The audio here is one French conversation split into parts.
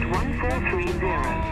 at 1430,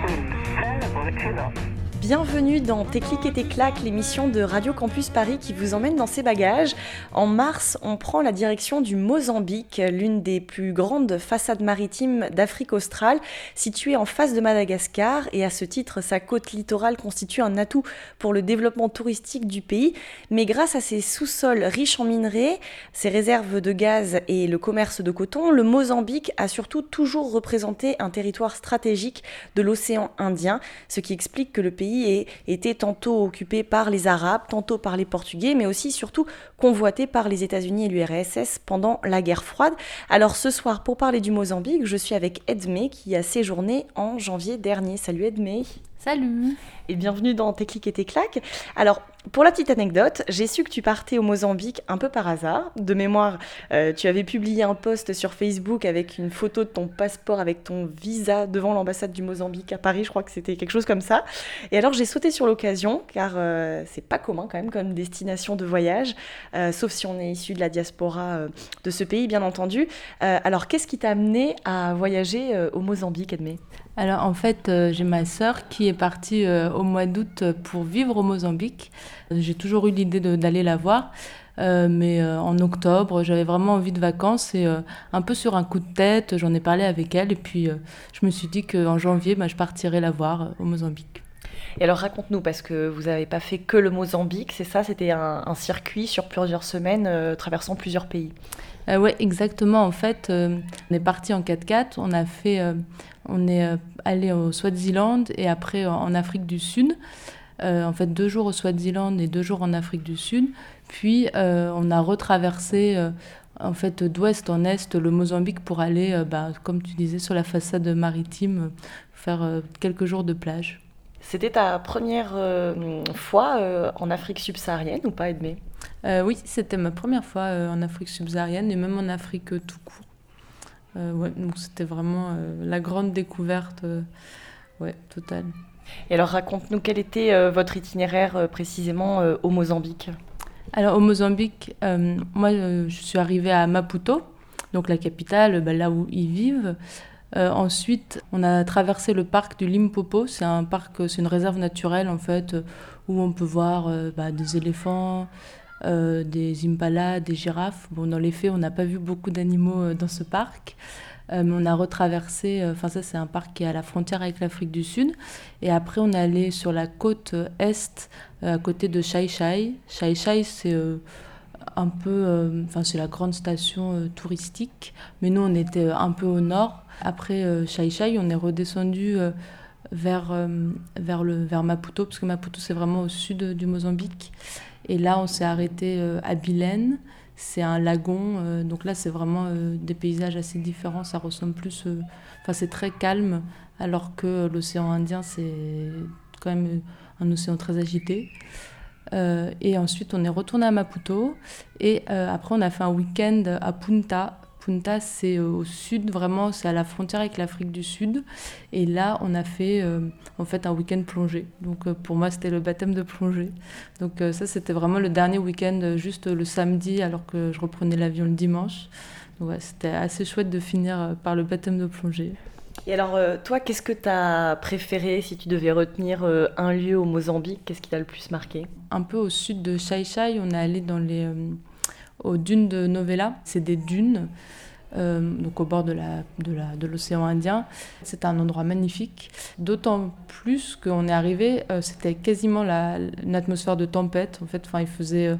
wind variable 2 knots. Bienvenue dans Tes clics et tes claques, l'émission de Radio Campus Paris qui vous emmène dans ses bagages. En mars, on prend la direction du Mozambique, l'une des plus grandes façades maritimes d'Afrique australe, située en face de Madagascar et à ce titre, sa côte littorale constitue un atout pour le développement touristique du pays. Mais grâce à ses sous-sols riches en minerais, ses réserves de gaz et le commerce de coton, le Mozambique a surtout toujours représenté un territoire stratégique de l'océan Indien, ce qui explique que le pays ait été tantôt occupé par les Arabes, tantôt par les Portugais, mais aussi surtout convoité par les États-Unis et l'URSS pendant la guerre froide. Alors ce soir, pour parler du Mozambique, je suis avec Edmé qui a séjourné en janvier dernier. Salut Edmé Salut et bienvenue dans Tes clics et tes claques. Alors, pour la petite anecdote, j'ai su que tu partais au Mozambique un peu par hasard. De mémoire, euh, tu avais publié un post sur Facebook avec une photo de ton passeport avec ton visa devant l'ambassade du Mozambique à Paris, je crois que c'était quelque chose comme ça. Et alors j'ai sauté sur l'occasion, car euh, c'est pas commun quand même comme destination de voyage, euh, sauf si on est issu de la diaspora euh, de ce pays, bien entendu. Alors qu'est-ce qui t'a amené à voyager au Mozambique, Edmé? Alors en fait, euh, j'ai ma sœur qui est partie euh, au mois d'août pour vivre au Mozambique. J'ai toujours eu l'idée d'aller la voir. Euh, mais euh, en octobre, j'avais vraiment envie de vacances et euh, un peu sur un coup de tête, j'en ai parlé avec elle et puis euh, je me suis dit qu'en janvier, bah, je partirais la voir euh, au Mozambique. Et alors raconte-nous, parce que vous n'avez pas fait que le Mozambique, c'est ça? C'était un, circuit sur plusieurs semaines, euh, traversant plusieurs pays. Euh, ouais, exactement. En fait, euh, on est parti en 4x4. On a fait, on est allé au Swaziland et après en Afrique du Sud. En fait, deux jours au Swaziland et deux jours en Afrique du Sud. Puis on a retraversé en fait d'ouest en est le Mozambique pour aller, bah, comme tu disais, sur la façade maritime, faire quelques jours de plage. C'était ta première euh, fois euh, en Afrique subsaharienne ou pas, Edmé? Euh, oui, c'était ma première fois en Afrique subsaharienne et même en Afrique tout court. Ouais, donc c'était vraiment la grande découverte, ouais, totale. Et alors raconte-nous quel était votre itinéraire précisément au Mozambique? Alors au Mozambique, moi je suis arrivée à Maputo, donc la capitale, bah, là où ils vivent. Euh, ensuite, on a traversé le parc du Limpopo. C'est un parc, c'est une réserve naturelle en fait, euh, où on peut voir euh, bah, des éléphants, des impalas, des girafes. Bon, dans les faits, on n'a pas vu beaucoup d'animaux dans ce parc. Mais on a retraversé, enfin ça c'est un parc qui est à la frontière avec l'Afrique du Sud. Et après on est allé sur la côte est, à côté de Chai Chai. Chai Chai c'est un peu, enfin c'est la grande station touristique. Mais nous on était un peu au nord. Après euh, Chai Chai, on est redescendu euh, vers, euh, vers, le, vers Maputo, parce que Maputo c'est vraiment au sud du Mozambique. Et là on s'est arrêté à Bilène. C'est un lagon, donc là c'est vraiment des paysages assez différents. Ça ressemble plus, enfin c'est très calme, alors que l'océan Indien c'est quand même un océan très agité. Et ensuite on est retourné à Maputo et après on a fait un week-end à Punta. Punta c'est euh, au sud vraiment, c'est à la frontière avec l'Afrique du Sud. Et là on a fait euh, en fait un week-end plongée. Donc euh, pour moi c'était le baptême de plongée. Donc ça c'était vraiment le dernier week-end, juste le samedi alors que je reprenais l'avion le dimanche. Donc ouais, c'était assez chouette de finir par le baptême de plongée. Et alors toi, qu'est-ce que tu as préféré si tu devais retenir un lieu au Mozambique Qu'est-ce qui t'a le plus marqué? Un peu au sud de Chai Chai, on est allé dans les, aux dunes de Novella. C'est des dunes, euh, donc au bord de la, de la, de l'océan Indien. C'est un endroit magnifique. D'autant plus qu'on est arrivé, euh, c'était quasiment la, une atmosphère de tempête. En fait, enfin, il faisait, euh,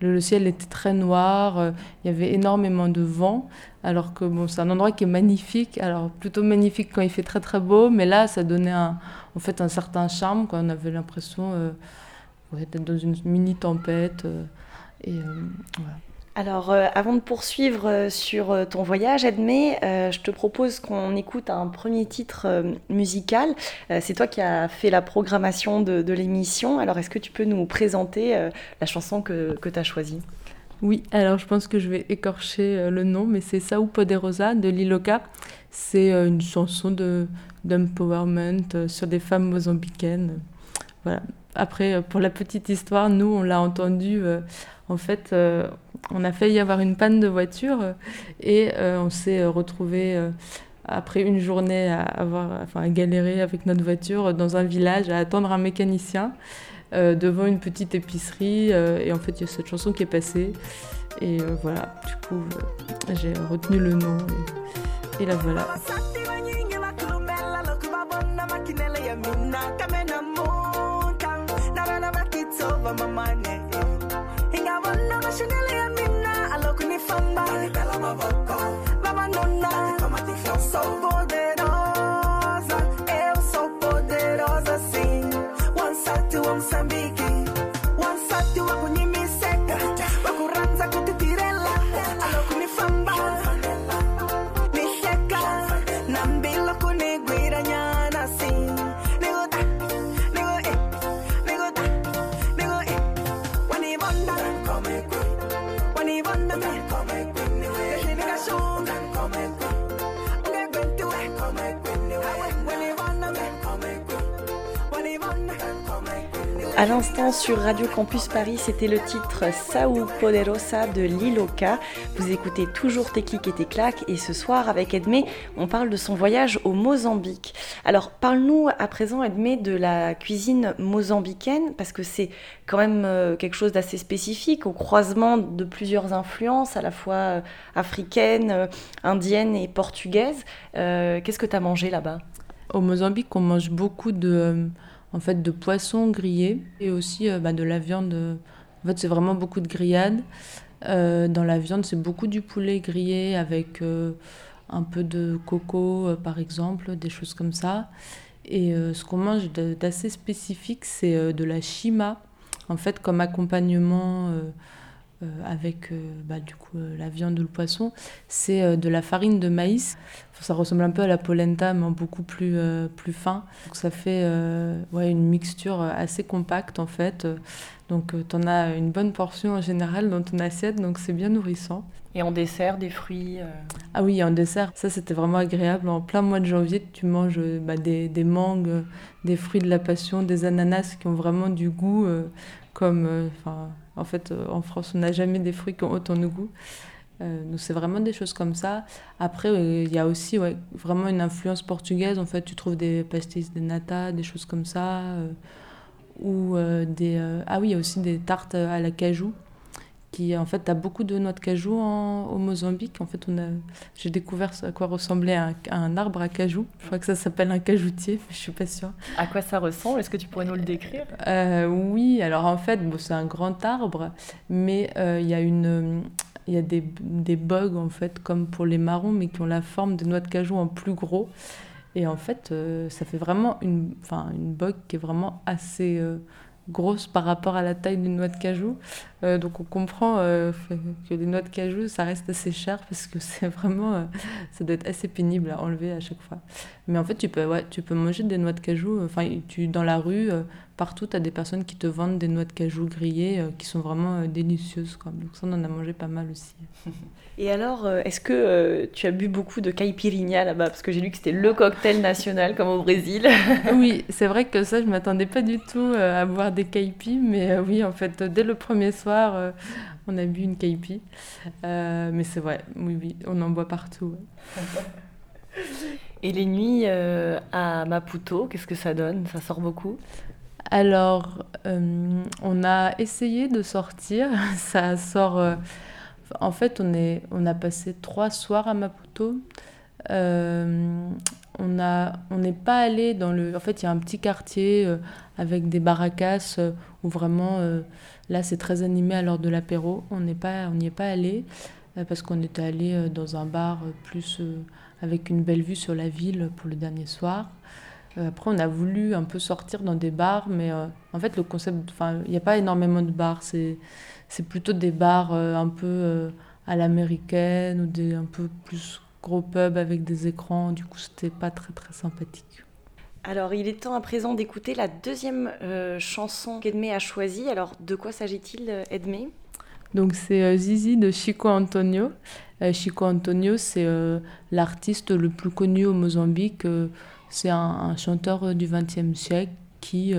le, ciel était très noir, il y avait énormément de vent. Alors que bon, c'est un endroit qui est magnifique. Alors plutôt magnifique quand il fait très très beau, mais là, ça donnait un, en fait un certain charme. On avait l'impression d'être dans une mini tempête. et voilà. Alors, euh, avant de poursuivre euh, sur euh, ton voyage, Edmé, je te propose qu'on écoute un premier titre musical. c'est toi qui as fait la programmation de, l'émission. Alors, est-ce que tu peux nous présenter la chanson que, tu as choisie? Oui, alors je pense que je vais écorcher le nom, mais c'est Sao Poderosa de Liloka. C'est une chanson d'empowerment sur des femmes mozambicaines. Voilà. Après, pour la petite histoire, nous, on l'a entendu en fait, on a failli avoir une panne de voiture et euh, on s'est retrouvé euh, après une journée à, avoir, enfin, à galérer avec notre voiture dans un village, à attendre un mécanicien devant une petite épicerie. et en fait, il y a cette chanson qui est passée. Et voilà, du coup, j'ai retenu le nom. Et la voilà. So poderosa À l'instant sur Radio Campus Paris, c'était le titre Sao Poderosa de Liloka. Vous écoutez toujours Tes clics et tes claques et ce soir avec Edmé, on parle de son voyage au Mozambique. Alors parle-nous à présent Edmé de la cuisine mozambicaine parce que c'est quand même euh, quelque chose d'assez spécifique au croisement de plusieurs influences à la fois euh, africaines, euh, indiennes et portugaises. Qu'est-ce que tu as mangé là-bas? Au Mozambique, on mange beaucoup de, en fait, de poissons grillés et aussi euh, bah, de la viande. euh, En fait, c'est vraiment beaucoup de grillades. Euh, dans la viande, c'est beaucoup du poulet grillé avec un peu de coco, par exemple, des choses comme ça. Et ce qu'on mange d'assez spécifique, c'est de la chima, en fait, comme accompagnement avec euh, bah, du coup, euh, la viande ou le poisson. C'est euh, de la farine de maïs. Ça ressemble un peu à la polenta, mais en beaucoup plus, euh, plus fin. Donc ça fait euh, ouais, une mixture assez compacte, en fait. Donc tu en as une bonne portion en général dans ton assiette, donc c'est bien nourrissant. Et en dessert, des fruits euh, Ah oui, en dessert, ça c'était vraiment agréable. En plein mois de janvier, tu manges euh, bah, des, des mangues, euh, des fruits de la passion, des ananas qui ont vraiment du goût. euh, comme, euh, en fait, euh, en France, on n'a jamais des fruits qui ont autant de goût. Euh, donc c'est vraiment des choses comme ça. Après, euh, il y a aussi ouais, vraiment une influence portugaise. En fait, tu trouves des pastéis de nata, des choses comme ça. ou des... ah oui, il y a aussi des tartes à la cajou. Qui, en fait, as beaucoup de noix de cajou en- au Mozambique. En fait, on a, j'ai découvert à quoi ressemblait un, un arbre à cajou. Je crois que ça s'appelle un cajoutier, mais je suis pas sûre. À quoi ça ressemble? Est-ce que tu pourrais nous le décrire? Euh, oui, alors en fait, bon, c'est un grand arbre, mais euh, il y a une, il y a des, des bugs en fait, comme pour les marrons, mais qui ont la forme des noix de cajou en plus gros. Et en fait, euh, ça fait vraiment une, enfin, une bug qui est vraiment assez grosse par rapport à la taille d'une noix de cajou. Euh, donc on comprend euh, que les noix de cajou, ça reste assez cher parce que c'est vraiment, euh, ça doit être assez pénible à enlever à chaque fois. Mais en fait, tu peux, ouais, tu peux manger des noix de cajou. Enfin, tu, dans la rue, partout, tu as des personnes qui te vendent des noix de cajou grillées qui sont vraiment délicieuses. Quoi. Donc ça, on en a mangé pas mal aussi. Et alors, est-ce que tu as bu beaucoup de caipirinha là-bas? Parce que j'ai lu que c'était le cocktail national comme au Brésil. oui, c'est vrai que ça, je m'attendais pas du tout à boire des caipis, mais oui, en fait, dès le premier soir, euh, on a bu une caipi. Euh, mais c'est vrai, oui, oui, on en boit partout. ouais. Et les nuits euh, à Maputo, qu'est-ce que ça donne? Ça sort beaucoup? Alors, euh, on a essayé de sortir. Ça sort. euh, en fait, on, est, on a passé trois soirs à Maputo. Euh, on a, on n'est pas allé dans le. En fait, il y a un petit quartier euh, avec des barracas euh, où vraiment. euh, là, c'est très animé à l'heure de l'apéro. On n'est pas, on n'y est pas allé euh, parce qu'on était allé dans un bar plus avec une belle vue sur la ville pour le dernier soir. après, on a voulu un peu sortir dans des bars, mais en fait, le concept, enfin, il n'y a pas énormément de bars. C'est, c'est plutôt des bars un peu à l'américaine ou des un peu plus gros pubs avec des écrans. Du coup, c'était pas très très sympathique. Alors, il est temps à présent d'écouter la deuxième chanson qu'Edmé a choisie. Alors, de quoi s'agit-il, Edmé? Donc, c'est Zizi de Chico Antonio. Chico Antonio, c'est l'artiste le plus connu au Mozambique. c'est un, chanteur du XXe siècle qui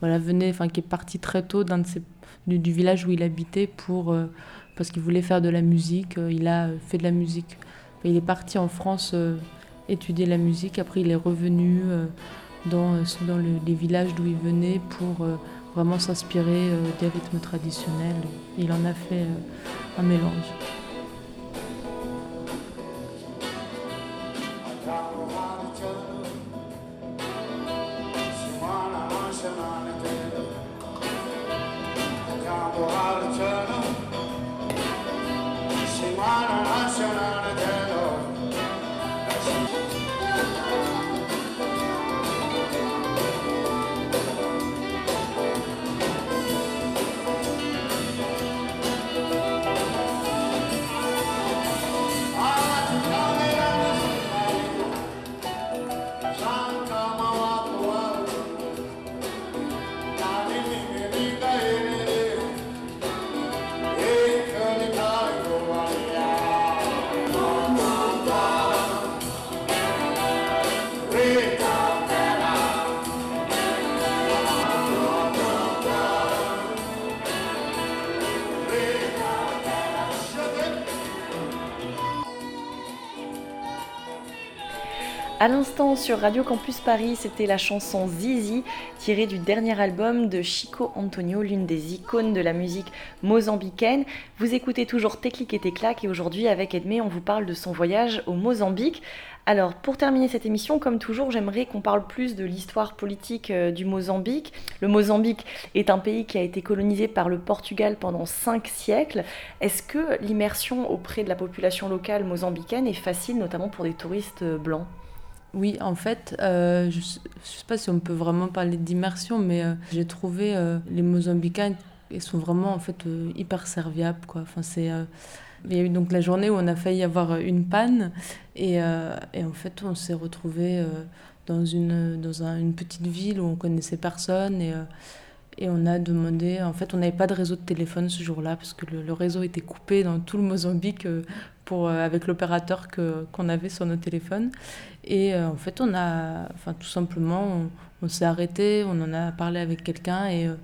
voilà, venait, enfin, qui est parti très tôt d'un de du, du, village où il habitait pour, parce qu'il voulait faire de la musique. il a fait de la musique. Il est parti en France étudier la musique. Après, il est revenu dans, dans les villages d'où il venait pour vraiment s'inspirer des rythmes traditionnels. Il en a fait un mélange. À l'instant sur Radio Campus Paris, c'était la chanson Zizi tirée du dernier album de Chico Antonio, l'une des icônes de la musique mozambicaine. Vous écoutez toujours Téclic et Téclac et aujourd'hui avec Edmé, on vous parle de son voyage au Mozambique. Alors pour terminer cette émission, comme toujours, j'aimerais qu'on parle plus de l'histoire politique du Mozambique. Le Mozambique est un pays qui a été colonisé par le Portugal pendant cinq siècles. Est-ce que l'immersion auprès de la population locale mozambicaine est facile, notamment pour des touristes blancs? Oui, en fait, euh, je ne sais pas si on peut vraiment parler d'immersion, mais euh, j'ai trouvé euh, les Mozambicains, ils sont vraiment en fait hyper serviables. Quoi. Enfin, c'est, il y a eu donc la journée où on a failli avoir une panne, et, et en fait, on s'est retrouvé dans, une, dans une petite ville où on connaissait personne, et, et on a demandé, en fait, on n'avait pas de réseau de téléphone ce jour-là, parce que le, réseau était coupé dans tout le Mozambique pour, avec l'opérateur qu'on avait sur nos téléphones. Et euh, en fait, on a, enfin, tout simplement, on, s'est arrêté, on en a parlé avec quelqu'un et, euh,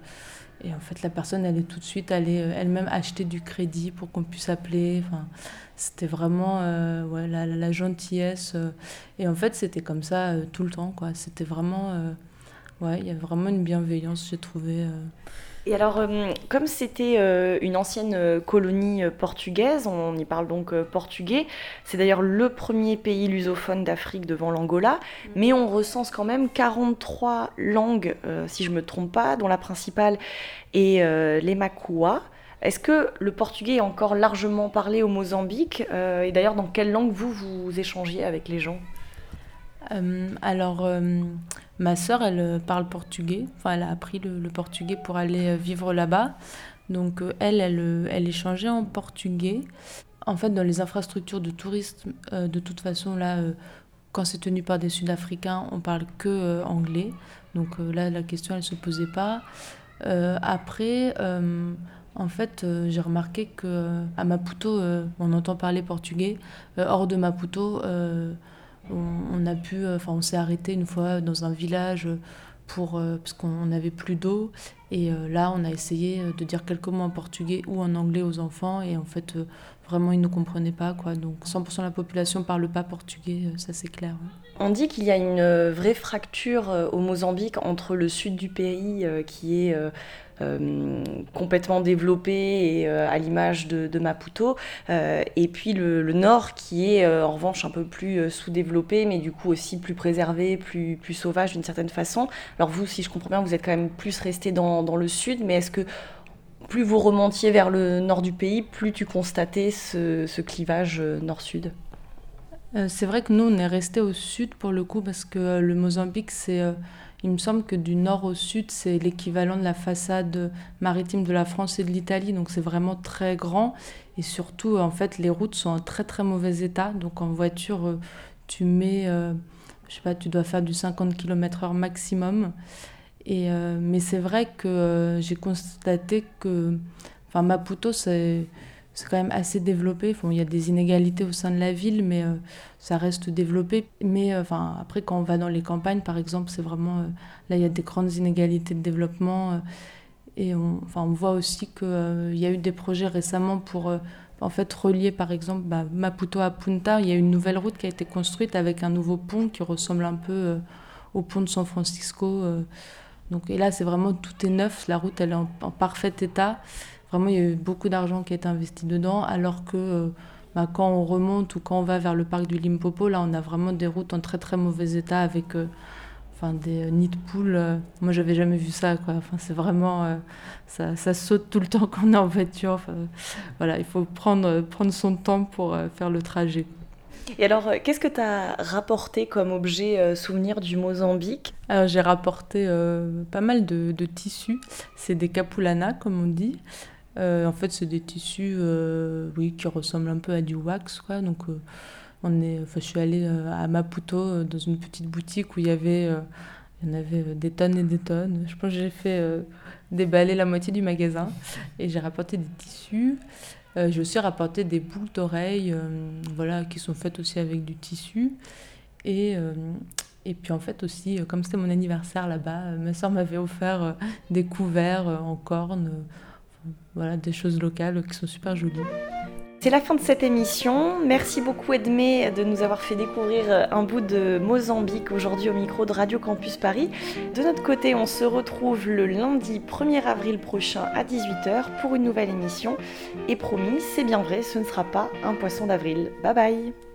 et, en fait, la personne, elle est tout de suite allée euh, elle-même acheter du crédit pour qu'on puisse appeler. Enfin, c'était vraiment ouais, la, la, gentillesse. et en fait, c'était comme ça tout le temps. C'était vraiment, ouais, il y a vraiment une bienveillance, j'ai trouvé. Et alors, euh, comme c'était euh, une ancienne euh, colonie portugaise, on y parle donc portugais, c'est d'ailleurs le premier pays lusophone d'Afrique devant l'Angola, mm. mais on recense quand même 43 langues, si je ne me trompe pas, dont la principale est l'Emakua. Est-ce que le portugais est encore largement parlé au Mozambique Et d'ailleurs, dans quelle langue vous, vous échangiez avec les gens? Alors Ma sœur, elle euh, parle portugais. Enfin, elle a appris le, portugais pour aller euh, vivre là-bas. Donc, euh, elle, elle, elle échangeait en portugais. En fait, dans les infrastructures de tourisme, de toute façon, là, quand c'est tenu par des Sud-Africains, on parle que anglais. Donc là, la question, elle se posait pas. après, en fait, j'ai remarqué que à Maputo, on entend parler portugais. hors de Maputo, on, a pu, euh, enfin, on s'est arrêté une fois dans un village pour, euh, parce qu'on n'avait plus d'eau. Et euh, là, on a essayé de dire quelques mots en portugais ou en anglais aux enfants. Et en fait, vraiment, ils ne comprenaient pas. Quoi. Donc 100% de la population ne parle pas portugais, ça c'est clair. On dit qu'il y a une vraie fracture au Mozambique entre le sud du pays, qui est euh, complètement développé et euh, à l'image de, Maputo, euh, et puis le, nord qui est en revanche un peu plus sous-développé, mais du coup aussi plus préservé, plus, plus sauvage d'une certaine façon. Alors vous, si je comprends bien, vous êtes quand même plus resté dans, le sud, mais est-ce que plus vous remontiez vers le nord du pays, plus tu constatais ce, ce clivage nord-sud? C'est vrai que nous, on est resté au sud pour le coup, parce que le Mozambique, c'est, il me semble que du nord au sud, c'est l'équivalent de la façade maritime de la France et de l'Italie, donc c'est vraiment très grand. Et surtout, en fait, les routes sont en très très mauvais état. Donc en voiture, tu mets, je sais pas, tu dois faire du 50 km/h maximum. Et, mais c'est vrai que j'ai constaté que, enfin, Maputo, c'est c'est quand même assez développé. il y a des inégalités au sein de la ville, mais euh, ça reste développé. Mais euh, enfin, après, quand on va dans les campagnes, par exemple, c'est vraiment. Euh, là, il y a des grandes inégalités de développement. et on, enfin, on voit aussi qu'il y a eu des projets récemment pour. en fait, relier par exemple bah, Maputo à Punta, il y a une nouvelle route qui a été construite avec un nouveau pont qui ressemble un peu au pont de San Francisco. donc, et là, c'est vraiment tout est neuf, la route elle est en parfait état. Vraiment, il y a eu beaucoup d'argent qui a été investi dedans, alors que euh, bah, quand on remonte ou quand on va vers le parc du Limpopo, là, on a vraiment des routes en très très mauvais état avec euh, enfin, des nids de poules. Euh. moi, j'avais jamais vu ça. Quoi. Enfin, c'est vraiment. ça, ça, saute tout le temps quand on est en voiture. voilà, il faut prendre, prendre son temps pour faire le trajet. Et alors, qu'est-ce que tu as rapporté comme objet souvenir du Mozambique? Alors, j'ai rapporté pas mal de, de tissus. C'est des capulanas, comme on dit. Euh, en fait, c'est des tissus euh, oui, qui ressemblent un peu à du wax. Quoi. Donc, euh, on est, je suis allée à Maputo dans une petite boutique où il y avait, il y en avait des tonnes et des tonnes. Je pense que j'ai fait déballer la moitié du magasin et j'ai rapporté des tissus. j'ai aussi rapporté des boucles d'oreilles voilà, qui sont faites aussi avec du tissu. Et, et puis en fait aussi, comme c'était mon anniversaire là-bas, ma soeur m'avait offert des couverts en corne voilà, des choses locales qui sont super jolies. C'est la fin de cette émission. Merci beaucoup Edmé de nous avoir fait découvrir euh, un bout de Mozambique aujourd'hui au micro de Radio Campus Paris. De notre côté, on se retrouve le lundi 1er avril prochain à 18h pour une nouvelle émission. Et promis, c'est bien vrai, ce ne sera pas un poisson d'avril. Bye bye